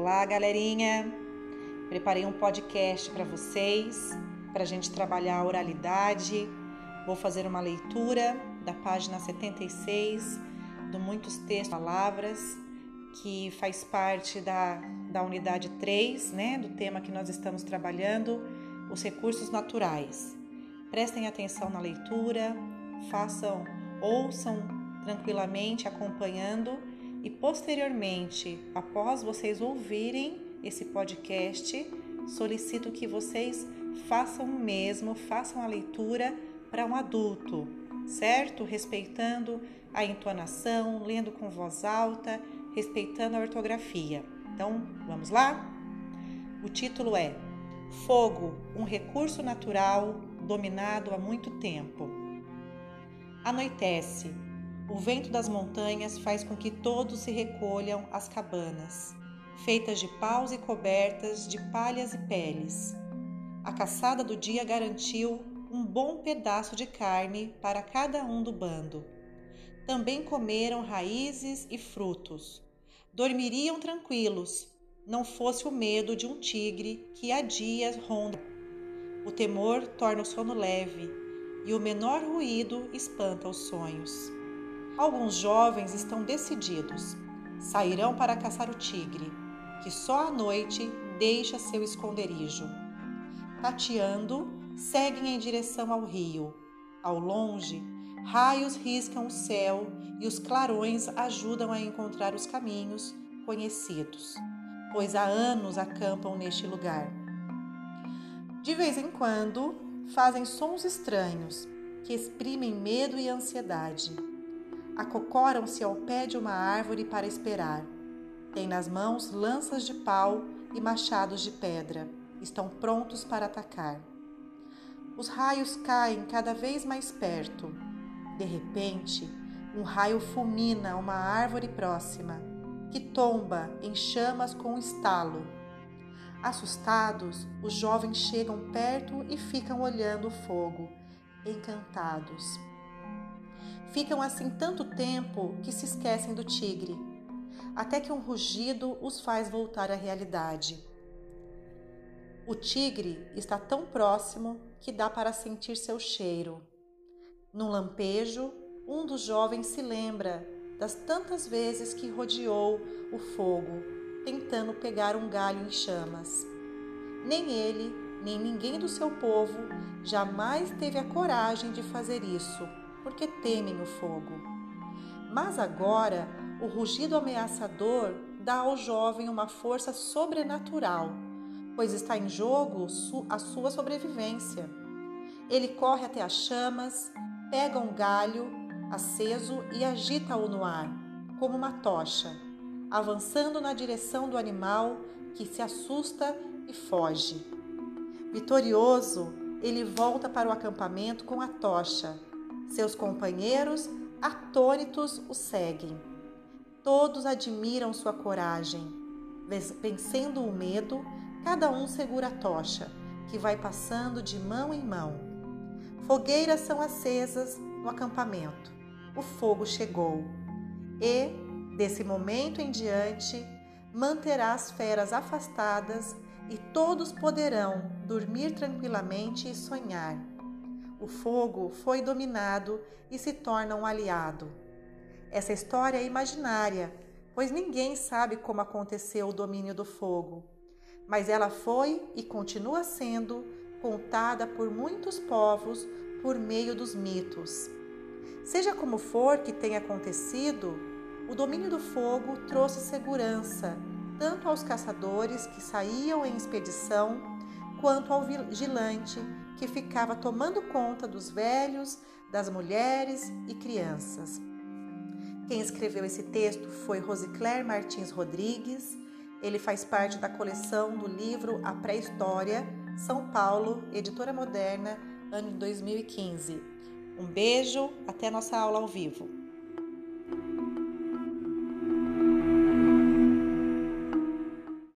Olá, galerinha! Preparei um podcast para vocês, para a gente trabalhar a oralidade. Vou fazer uma leitura da página 76 do Muitos Textos Palavras, que faz parte da, da unidade 3, né, do tema que nós estamos trabalhando, os recursos naturais. Prestem atenção na leitura, façam, ouçam tranquilamente, acompanhando e posteriormente, após vocês ouvirem esse podcast, solicito que vocês façam o mesmo, façam a leitura para um adulto, certo? Respeitando a entonação, lendo com voz alta, respeitando a ortografia. Então, vamos lá? O título é Fogo, um recurso natural dominado há muito tempo. Anoitece o vento das montanhas faz com que todos se recolham às cabanas, feitas de paus e cobertas de palhas e peles. A caçada do dia garantiu um bom pedaço de carne para cada um do bando. Também comeram raízes e frutos. Dormiriam tranquilos, não fosse o medo de um tigre que há dias ronda. O temor torna o sono leve e o menor ruído espanta os sonhos. Alguns jovens estão decididos. Sairão para caçar o tigre, que só à noite deixa seu esconderijo. Tateando, seguem em direção ao rio. Ao longe, raios riscam o céu e os clarões ajudam a encontrar os caminhos conhecidos, pois há anos acampam neste lugar. De vez em quando, fazem sons estranhos que exprimem medo e ansiedade acocoram-se ao pé de uma árvore para esperar. Têm nas mãos lanças de pau e machados de pedra. Estão prontos para atacar. Os raios caem cada vez mais perto. De repente, um raio fulmina uma árvore próxima, que tomba em chamas com um estalo. Assustados, os jovens chegam perto e ficam olhando o fogo, encantados. Ficam assim tanto tempo que se esquecem do tigre, até que um rugido os faz voltar à realidade. O tigre está tão próximo que dá para sentir seu cheiro. Num lampejo, um dos jovens se lembra das tantas vezes que rodeou o fogo, tentando pegar um galho em chamas. Nem ele, nem ninguém do seu povo jamais teve a coragem de fazer isso porque temem o fogo. Mas agora o rugido ameaçador dá ao jovem uma força sobrenatural, pois está em jogo a sua sobrevivência. Ele corre até as chamas, pega um galho aceso e agita-o no ar, como uma tocha, avançando na direção do animal que se assusta e foge. Vitorioso, ele volta para o acampamento com a tocha seus companheiros, atônitos, o seguem. Todos admiram sua coragem. Vencendo o medo, cada um segura a tocha, que vai passando de mão em mão. Fogueiras são acesas no acampamento. O fogo chegou. E, desse momento em diante, manterá as feras afastadas e todos poderão dormir tranquilamente e sonhar o fogo foi dominado e se torna um aliado. Essa história é imaginária, pois ninguém sabe como aconteceu o domínio do fogo, mas ela foi e continua sendo contada por muitos povos por meio dos mitos. Seja como for que tenha acontecido, o domínio do fogo trouxe segurança tanto aos caçadores que saíam em expedição, quanto ao vigilante que ficava tomando conta dos velhos, das mulheres e crianças. Quem escreveu esse texto foi Rosicler Martins Rodrigues. Ele faz parte da coleção do livro A Pré-História, São Paulo, Editora Moderna, ano 2015. Um beijo, até nossa aula ao vivo.